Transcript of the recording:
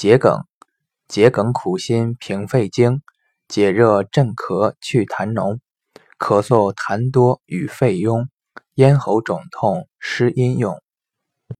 桔梗，桔梗苦辛平肺经，解热镇咳去痰浓，咳嗽痰多与肺痈，咽喉肿痛湿阴用。